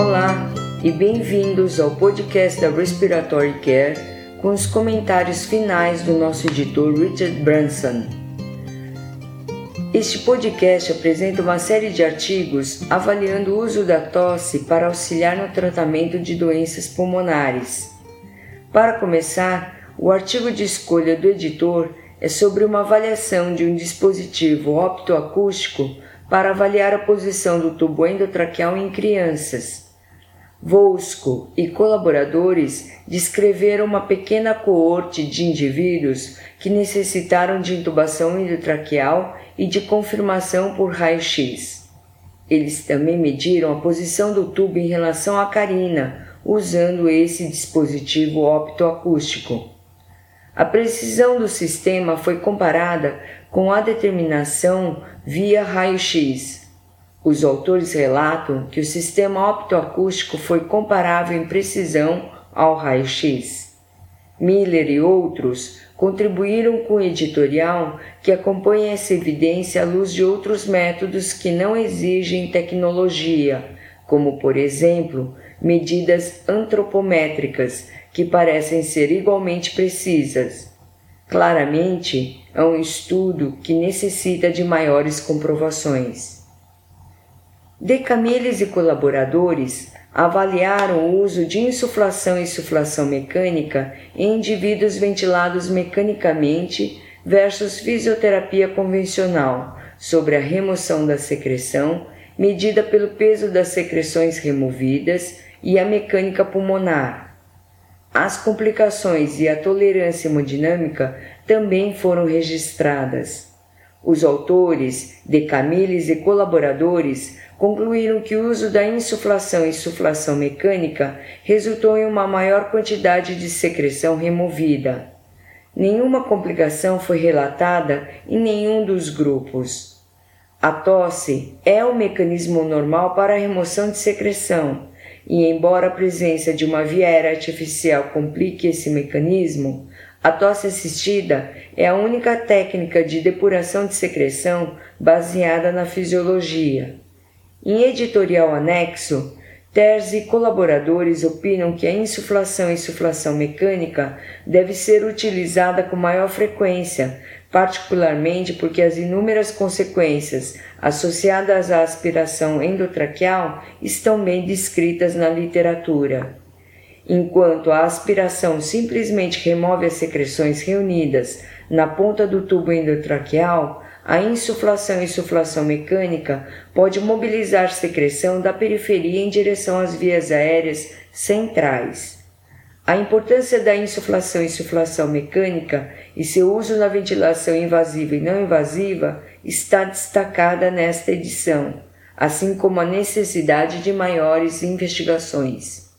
Olá e bem-vindos ao podcast da Respiratory Care com os comentários finais do nosso editor Richard Branson. Este podcast apresenta uma série de artigos avaliando o uso da tosse para auxiliar no tratamento de doenças pulmonares. Para começar, o artigo de escolha do editor é sobre uma avaliação de um dispositivo optoacústico para avaliar a posição do tubo endotraqueal em crianças. Vosco e colaboradores descreveram uma pequena coorte de indivíduos que necessitaram de intubação endotraqueal e de confirmação por raio-x. Eles também mediram a posição do tubo em relação à carina, usando esse dispositivo optoacústico. A precisão do sistema foi comparada com a determinação via raio-x. Os autores relatam que o sistema optoacústico foi comparável em precisão ao raio-x. Miller e outros contribuíram com o editorial que acompanha essa evidência à luz de outros métodos que não exigem tecnologia, como, por exemplo, medidas antropométricas que parecem ser igualmente precisas. Claramente, é um estudo que necessita de maiores comprovações. Decamiles e colaboradores avaliaram o uso de insuflação e insuflação mecânica em indivíduos ventilados mecanicamente versus fisioterapia convencional sobre a remoção da secreção medida pelo peso das secreções removidas e a mecânica pulmonar as complicações e a tolerância hemodinâmica também foram registradas. Os autores, de Camilles e colaboradores concluíram que o uso da insuflação e insuflação mecânica resultou em uma maior quantidade de secreção removida. Nenhuma complicação foi relatada em nenhum dos grupos. A tosse é o mecanismo normal para a remoção de secreção e embora a presença de uma via aérea artificial complique esse mecanismo, a tosse assistida é a única técnica de depuração de secreção baseada na fisiologia. Em editorial anexo, Terzi e colaboradores opinam que a insuflação e insuflação mecânica deve ser utilizada com maior frequência, particularmente porque as inúmeras consequências associadas à aspiração endotraqueal estão bem descritas na literatura. Enquanto a aspiração simplesmente remove as secreções reunidas na ponta do tubo endotraqueal, a insuflação e insuflação mecânica pode mobilizar secreção da periferia em direção às vias aéreas centrais. A importância da insuflação e insuflação mecânica e seu uso na ventilação invasiva e não invasiva está destacada nesta edição, assim como a necessidade de maiores investigações.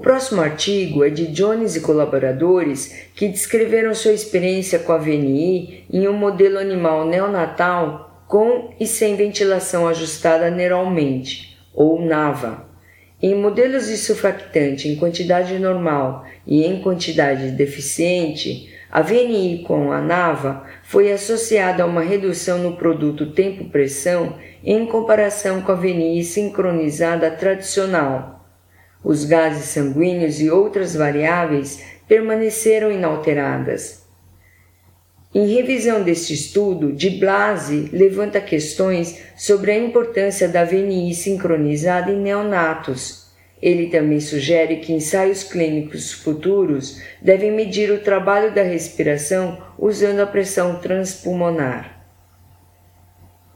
Próximo artigo é de Jones e colaboradores que descreveram sua experiência com a VNI em um modelo animal neonatal com e sem ventilação ajustada neuralmente, ou NAVA. Em modelos de surfactante em quantidade normal e em quantidade deficiente, a VNI com a NAVA foi associada a uma redução no produto tempo-pressão em comparação com a VNI sincronizada tradicional. Os gases sanguíneos e outras variáveis permaneceram inalteradas. Em revisão deste estudo, de Blasi levanta questões sobre a importância da VNI sincronizada em neonatos. Ele também sugere que ensaios clínicos futuros devem medir o trabalho da respiração usando a pressão transpulmonar.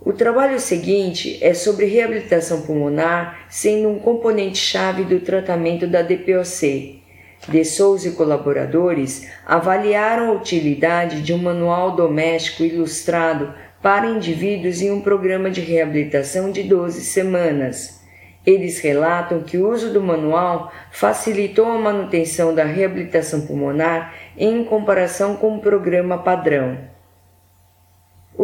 O trabalho seguinte é sobre reabilitação pulmonar, sendo um componente-chave do tratamento da DPOC, de Souza e colaboradores avaliaram a utilidade de um manual doméstico ilustrado para indivíduos em um programa de reabilitação de 12 semanas. Eles relatam que o uso do manual facilitou a manutenção da reabilitação pulmonar em comparação com o programa padrão.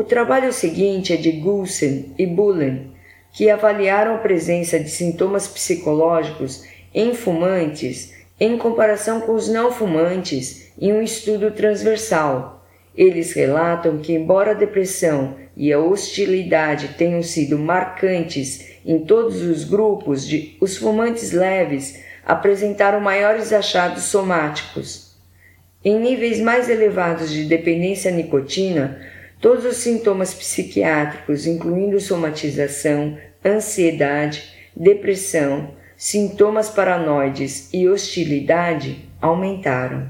O trabalho seguinte é de Gulsen e Bullen, que avaliaram a presença de sintomas psicológicos em fumantes em comparação com os não fumantes em um estudo transversal. Eles relatam que, embora a depressão e a hostilidade tenham sido marcantes em todos os grupos, de, os fumantes leves apresentaram maiores achados somáticos. Em níveis mais elevados de dependência à nicotina, todos os sintomas psiquiátricos, incluindo somatização, ansiedade, depressão, sintomas paranoides e hostilidade, aumentaram.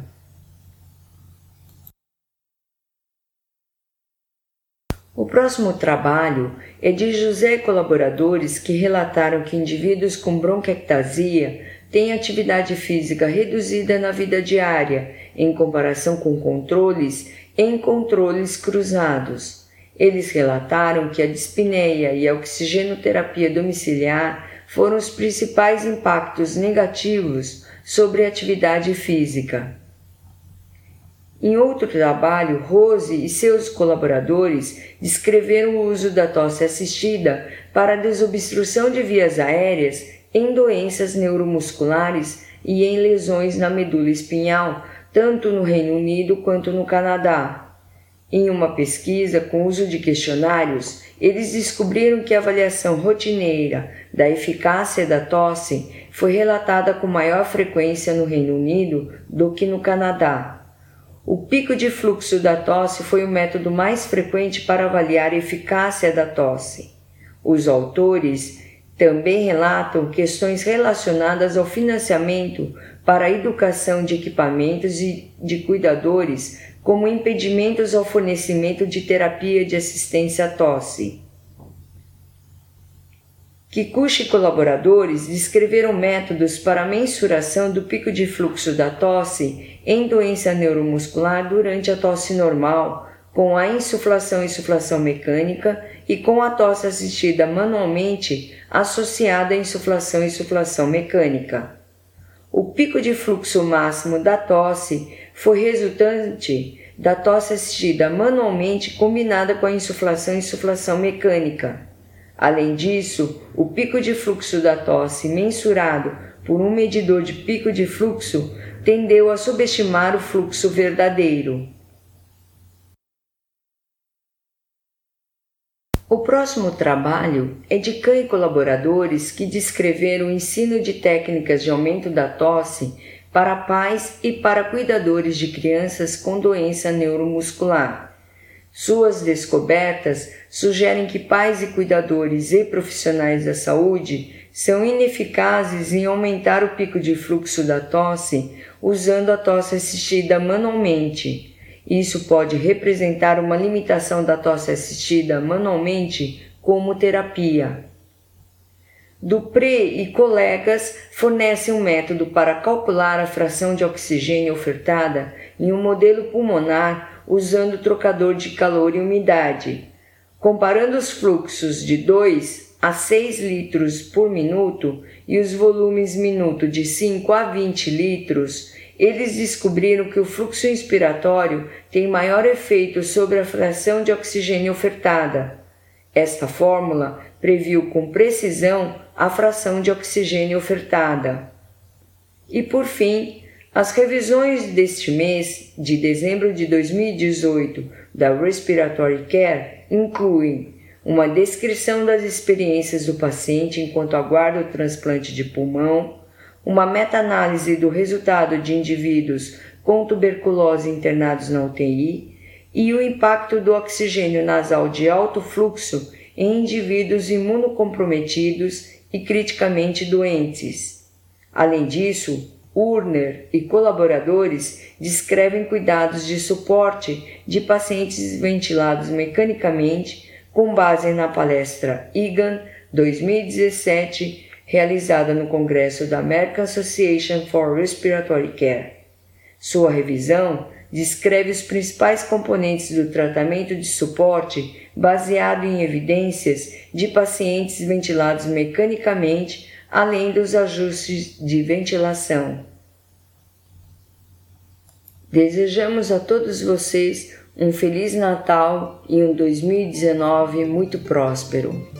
O próximo trabalho é de José e colaboradores que relataram que indivíduos com bronquiectasia têm atividade física reduzida na vida diária em comparação com controles em controles cruzados. Eles relataram que a dispneia e a oxigenoterapia domiciliar foram os principais impactos negativos sobre a atividade física. Em outro trabalho, Rose e seus colaboradores descreveram o uso da tosse assistida para desobstrução de vias aéreas em doenças neuromusculares e em lesões na medula espinhal, tanto no Reino Unido quanto no Canadá. Em uma pesquisa com uso de questionários, eles descobriram que a avaliação rotineira da eficácia da tosse foi relatada com maior frequência no Reino Unido do que no Canadá. O pico de fluxo da tosse foi o método mais frequente para avaliar a eficácia da tosse. Os autores também relatam questões relacionadas ao financiamento para a educação de equipamentos e de cuidadores, como impedimentos ao fornecimento de terapia de assistência à tosse. Kikuchi e colaboradores descreveram métodos para a mensuração do pico de fluxo da tosse em doença neuromuscular durante a tosse normal, com a insuflação e insuflação mecânica e com a tosse assistida manualmente associada à insuflação e insuflação mecânica. O pico de fluxo máximo da tosse foi resultante da tosse assistida manualmente combinada com a insuflação e insuflação mecânica. Além disso, o pico de fluxo da tosse mensurado por um medidor de pico de fluxo tendeu a subestimar o fluxo verdadeiro. O próximo trabalho é de Kahn e colaboradores que descreveram o ensino de técnicas de aumento da tosse para pais e para cuidadores de crianças com doença neuromuscular. Suas descobertas sugerem que pais e cuidadores e profissionais da saúde são ineficazes em aumentar o pico de fluxo da tosse usando a tosse assistida manualmente. Isso pode representar uma limitação da tosse assistida manualmente como terapia. Dupré e colegas fornecem um método para calcular a fração de oxigênio ofertada em um modelo pulmonar usando trocador de calor e umidade. Comparando os fluxos de 2 a 6 litros por minuto e os volumes minuto de 5 a 20 litros, eles descobriram que o fluxo inspiratório tem maior efeito sobre a fração de oxigênio ofertada. Esta fórmula previu com precisão a fração de oxigênio ofertada. E por fim, as revisões deste mês, de dezembro de 2018, da Respiratory Care incluem uma descrição das experiências do paciente enquanto aguarda o transplante de pulmão, uma meta-análise do resultado de indivíduos com tuberculose internados na UTI e o impacto do oxigênio nasal de alto fluxo em indivíduos imunocomprometidos e criticamente doentes. Além disso, Urner e colaboradores descrevem cuidados de suporte de pacientes ventilados mecanicamente com base na palestra IGAN 2017, realizada no Congresso da American Association for Respiratory Care. Sua revisão descreve os principais componentes do tratamento de suporte baseado em evidências de pacientes ventilados mecanicamente além dos ajustes de ventilação. Desejamos a todos vocês um Feliz Natal e um 2019 muito próspero.